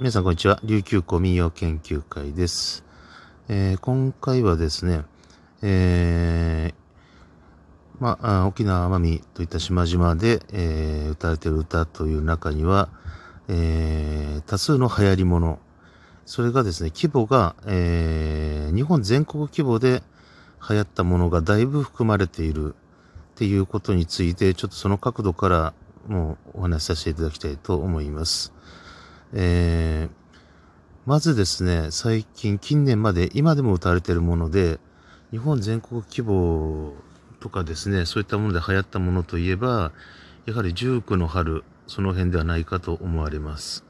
皆さんこんにちは。琉球古民謡研究会です。えー、今回はですね、えー、まあ、沖縄奄美といった島々で、えー、歌われている歌という中には、えー、多数の流行り物、それがですね、規模が、えー、日本全国規模で流行ったものがだいぶ含まれているっていうことについて、ちょっとその角度からもうお話しさせていただきたいと思います。えー、まずですね、最近、近年まで、今でも歌われているもので、日本全国規模とかですね、そういったもので流行ったものといえば、やはり19の春、その辺ではないかと思われます。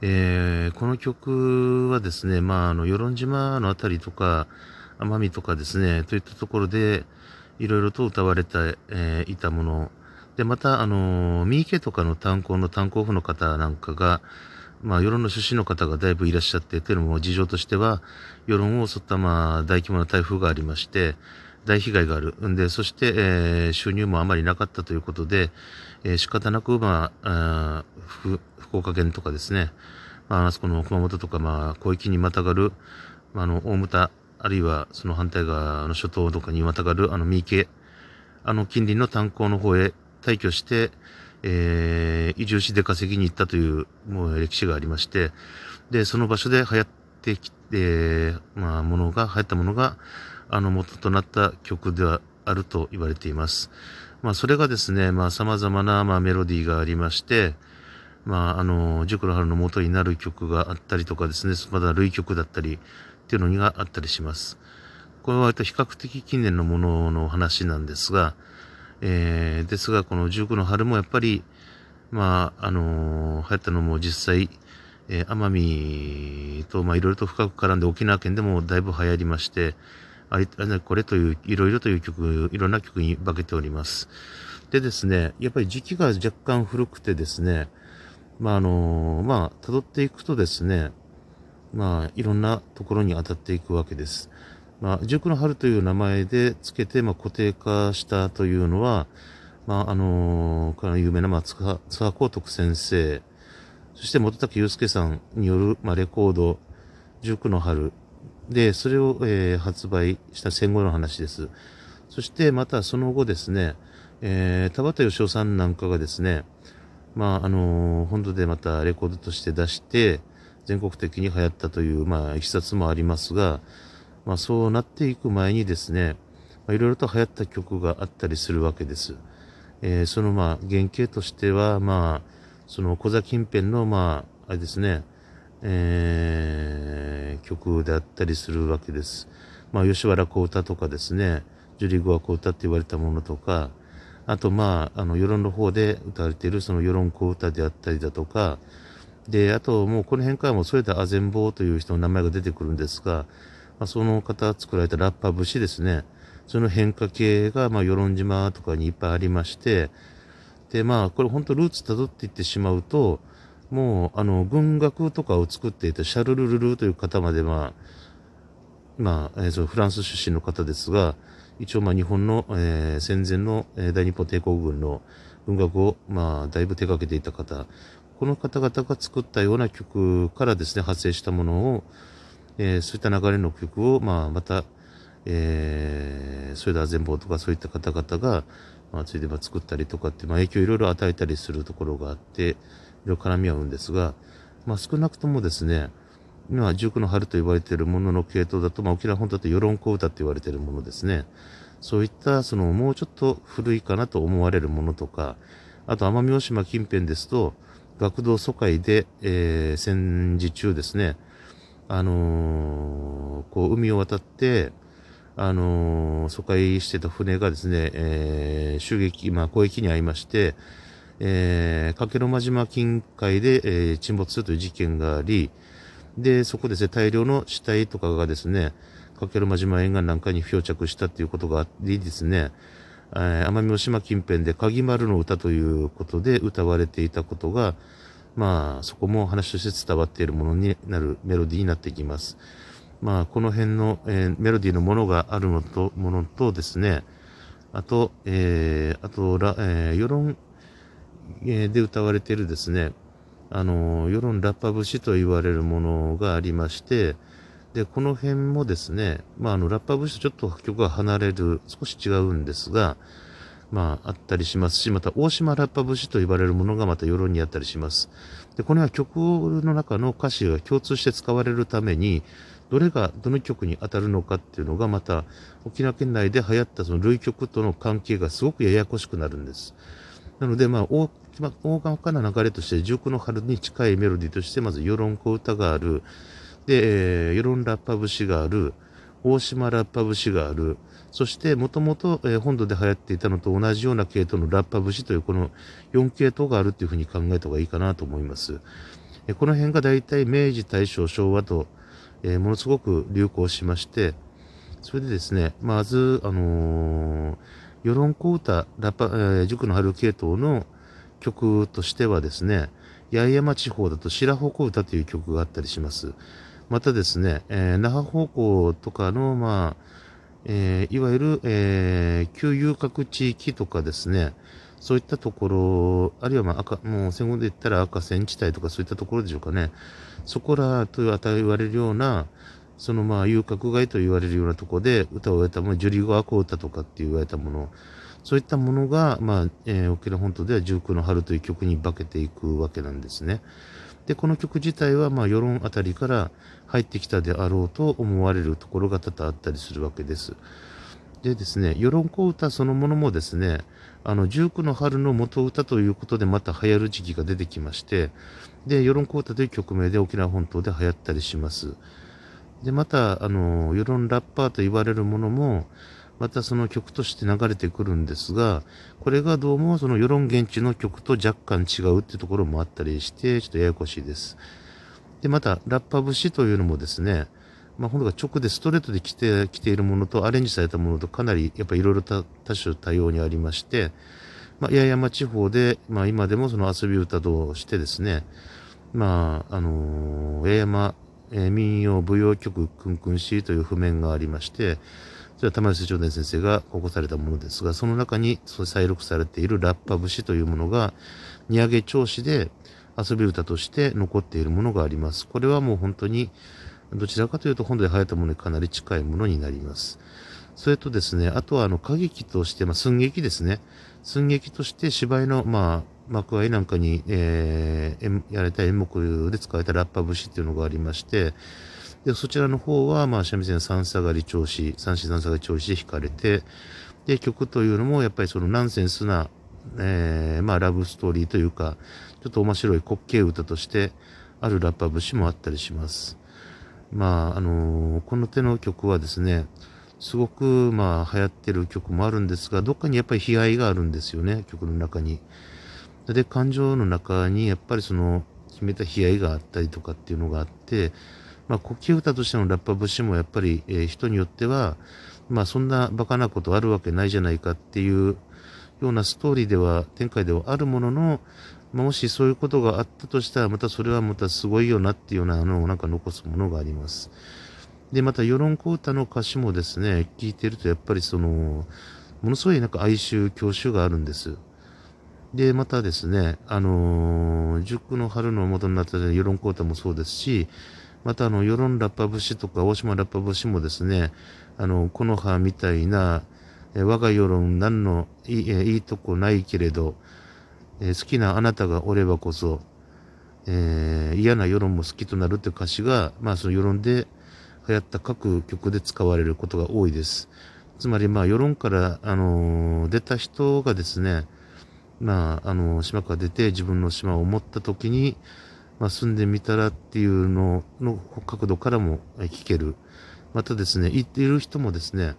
えー、この曲はですね、まあ、あの、与論島のあたりとか、奄美とかですね、といったところで、いろいろと歌われて、えー、いたもの。で、また、あの、三池とかの炭鉱の炭鉱夫の方なんかが、まあ、世論の出身の方がだいぶいらっしゃって、というのも事情としては、世論を襲ったまあ大規模な台風がありまして、大被害がある。んで、そして、えー、収入もあまりなかったということで、えー、仕方なく、まあ、あ福岡県とかですね、まあ、あそこの熊本とか、まあ、広域にまたがる、まあ、あの、大牟田、あるいはその反対側の諸島とかにまたがる、あの、三池、あの、近隣の炭鉱の方へ退去して、えー、移住し出稼ぎに行ったというもう歴史がありまして、で、その場所で流行ってきて、えまあ、ものが、流行ったものが、あの、元となった曲ではあると言われています。まあ、それがですね、まあ、様々な、まあ、メロディーがありまして、まあ、あの、塾の春の元になる曲があったりとかですね、まだ類曲だったりっていうのがあったりします。これは割と比較的近年のものの話なんですが、えー、ですが、この19の春もやっぱり、まあ、あのー、流行ったのも実際、えー、奄美と、まあ、いろいろと深く絡んで沖縄県でもだいぶ流行りまして、あれ、あれこれという、いろいろという曲、いろんな曲に化けております。でですね、やっぱり時期が若干古くてですね、まあ、あのー、まあ、辿っていくとですね、まあ、いろんなところに当たっていくわけです。まあ、塾の春という名前で付けて、まあ、固定化したというのは、まあ、あのー、から有名な、まあ、津波光徳先生、そして元竹祐介さんによる、まあ、レコード、塾の春で、それを、えー、発売した戦後の話です。そしてまたその後ですね、えー、田畑義夫さんなんかがですね、まあ、あのー、本土でまたレコードとして出して、全国的に流行ったという、まあ、いきさつもありますが、まあ、そうなっていく前にですね、いろいろと流行った曲があったりするわけです。えー、そのまあ原型としては、まあ、その小座近辺のまあ、あれですね、えー、曲であったりするわけです。まあ、吉原小唄とかですね、ジュリーゴア小唄って言われたものとか、あとまあ、あの、世論の方で歌われているその世論小唄であったりだとか、で、あともうこの辺からもそれであぜんぼうという人の名前が出てくるんですが、まあ、その方作られたラッパ節ですね。その変化系が、まあ、与論島とかにいっぱいありまして、で、まあ、これ本当ルーツ辿っていってしまうと、もう、あの、軍楽とかを作っていたシャルルルルという方まで、まあ、まあ、えー、そのフランス出身の方ですが、一応、まあ、日本の、えー、戦前の、えー、大日本帝国軍の軍楽を、まあ、だいぶ手掛けていた方、この方々が作ったような曲からですね、発生したものを、えー、そういった流れの曲を、まあ、また、えー、それでは全貌とかそういった方々が、まあ、ついでば作ったりとかって、まあ、影響をいろいろ与えたりするところがあって、いろいろ絡み合うんですが、まあ、少なくともですね、今、塾の春と呼ばれているものの系統だと、まあ、沖縄本島と世論小歌と言われているものですね。そういった、その、もうちょっと古いかなと思われるものとか、あと、奄美大島近辺ですと、学童疎開で、えー、戦時中ですね、あの、こう、海を渡って、あの、疎開してた船がですね、えー、襲撃、まあ、攻撃に遭いまして、えー、加計呂間島近海で、えー、沈没するという事件があり、で、そこですね、大量の死体とかがですね、加計呂間島沿岸なんかに漂着したということがありですね、えー、奄美大島近辺で鍵丸の歌ということで歌われていたことが、まあ、そこも話として伝わっているものになるメロディーになっていきます。まあ、この辺の、えー、メロディーのものがあるのと、ものとですね、あと、えー、あと、ら、えー、世論、えー、で歌われているですね、あの、世論ラッパ節と言われるものがありまして、で、この辺もですね、まあ、あの、ラッパ節とちょっと曲が離れる、少し違うんですが、まあ、あったりしますし、また、大島ラッパ節と言われるものがまた世論にあったりします。で、これは曲の中の歌詞が共通して使われるために、どれがどの曲に当たるのかっていうのがまた沖縄県内で流行ったその類曲との関係がすごくややこしくなるんです。なので、まあ、大大かな流れとして、塾の春に近いメロディーとして、まず世論小歌がある、でえ、世論ラッパ節がある、大島ラッパ節がある、そして、もともと本土で流行っていたのと同じような系統のラッパ節というこの4系統があるというふうに考えた方がいいかなと思います。この辺が大体明治、大正、昭和と、えー、ものすごく流行しまして、それでですね、まず、あのー、世論小歌、ラッパ、えー、塾の春系統の曲としてはですね、八重山地方だと白鉾歌という曲があったりします。またですね、えー、那覇方向とかの、まあ、えー、いわゆる、えー、旧遊郭地域とかですね、そういったところ、あるいはまあ赤、もう戦後で言ったら赤線地帯とかそういったところでしょうかね。そこらという値言われるような、そのまあ遊郭街と言われるようなところで歌を終えたもの、ジュリゴアコ歌とかって言われたもの、そういったものが、まあ、えー、沖縄本島では十九の春という曲に化けていくわけなんですね。で、この曲自体は、まあ、世論あたりから入ってきたであろうと思われるところが多々あったりするわけです。でですね、世論小歌そのものもですね、あの、十九の春の元歌ということでまた流行る時期が出てきまして、で、世論小歌という曲名で沖縄本島で流行ったりします。で、また、あの、世論ラッパーと言われるものも、またその曲として流れてくるんですが、これがどうもその世論現地の曲と若干違うっていうところもあったりして、ちょっとややこしいです。で、また、ラッパ節というのもですね、まあ、本当が直でストレートで来て、来ているものとアレンジされたものとかなりやっぱりいろいろ多種多様にありまして、まあ、八重山地方で、まあ、今でもその遊び歌としてですね、まあ、あのー、八重山、えー、民謡舞踊曲くんくんしという譜面がありまして、それは玉吉長伝先生が起こされたものですが、その中に再録されているラッパ節というものが、荷上げ調子で遊び歌として残っているものがあります。これはもう本当に、どちらかというと本土で流行ったものにかなり近いものになります。それとですね、あとはあの歌劇として、まあ、寸劇ですね。寸劇として芝居の、まあ、幕合なんかに、えー、やられた演目で使われたラッパ節っていうのがありまして、で、そちらの方は、まあ、三味線三下がり調子、三子三下がり調子で弾かれて、で、曲というのも、やっぱりそのナンセンスな、えー、まあ、ラブストーリーというか、ちょっと面白い滑稽歌として、あるラッパ節もあったりします。まあ、あのー、この手の曲はですね、すごく、まあ、流行ってる曲もあるんですが、どっかにやっぱり悲哀があるんですよね、曲の中に。で、感情の中に、やっぱりその、決めた悲哀があったりとかっていうのがあって、まあ、国旗歌としてのラッパ節もやっぱり、えー、人によっては、まあ、そんなバカなことあるわけないじゃないかっていうようなストーリーでは、展開ではあるものの、まあ、もしそういうことがあったとしたら、またそれはまたすごいよなっていうようなのをなんか残すものがあります。で、また世論小歌の歌詞もですね、聞いてるとやっぱりその、ものすごいなんか哀愁、郷愁があるんです。で、またですね、あのー、塾の春の元になった世論小歌もそうですし、またあの、世論ラッパ節とか大島ラッパ節もですね、あの、この葉みたいな、え我が世論何のいいいいとこないけれど、え好きなあなたがおればこそ、えー、嫌な世論も好きとなるという歌詞が、まあその世論で流行った各曲で使われることが多いです。つまりまあ世論から、あのー、出た人がですね、まあ、あのー、島から出て自分の島を思った時に、まあ、住んでみたらっていうのの角度からも聞ける。またですね、言っている人もですね、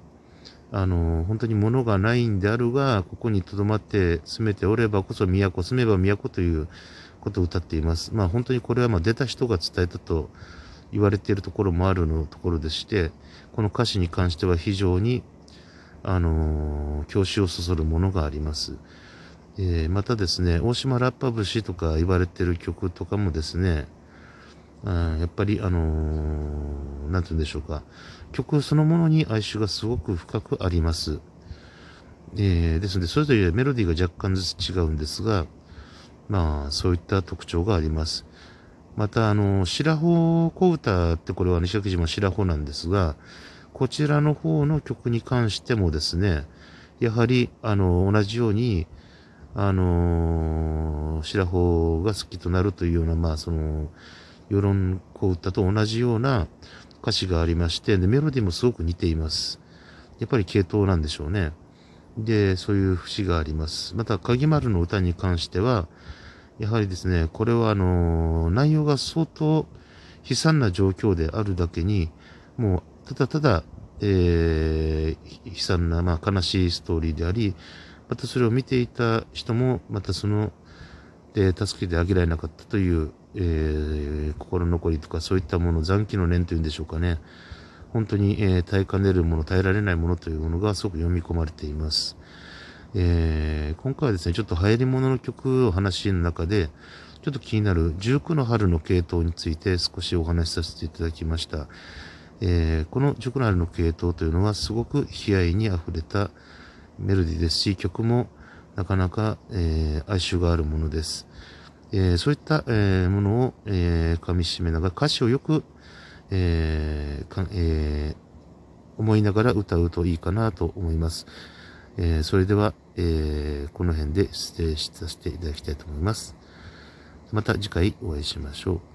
あの、本当に物がないんであるが、ここに留まって住めておればこそ都、住めば都ということを歌っています。まあ本当にこれはまあ出た人が伝えたと言われているところもあるのところでして、この歌詞に関しては非常に、あの、教師をそそるものがあります。えー、またですね、大島ラッパ節とか言われてる曲とかもですね、うん、やっぱりあのー、なんて言うんでしょうか、曲そのものに哀愁がすごく深くあります。えー、ですので、それぞれメロディーが若干ずつ違うんですが、まあ、そういった特徴があります。また、あの、白穂小歌ってこれは西垣島白穂なんですが、こちらの方の曲に関してもですね、やはり、あの、同じように、あの白穂が好きとなるというような、まあ、その、世論小歌と同じような歌詞がありまして、で、メロディーもすごく似ています。やっぱり系統なんでしょうね。で、そういう節があります。また、鍵丸の歌に関しては、やはりですね、これはあの、内容が相当悲惨な状況であるだけに、もう、ただただ、えー、悲惨な、まあ、悲しいストーリーであり、またそれを見ていた人も、またその、で、助けてあげられなかったという、えー、心残りとかそういったもの、残機の念というんでしょうかね。本当に、えー、耐えかねるもの、耐えられないものというものがすごく読み込まれています。えー、今回はですね、ちょっと流行り物の曲を話の中で、ちょっと気になる19の春の系統について少しお話しさせていただきました。えー、この19の春の系統というのはすごく悲哀に溢れたメロディーですし、曲もなかなか、えー、哀愁があるものです。えー、そういった、えー、ものを、えー、噛み締めながら歌詞をよくえーえー、思いながら歌うといいかなと思います。えー、それでは、えー、この辺で失礼させていただきたいと思います。また次回お会いしましょう。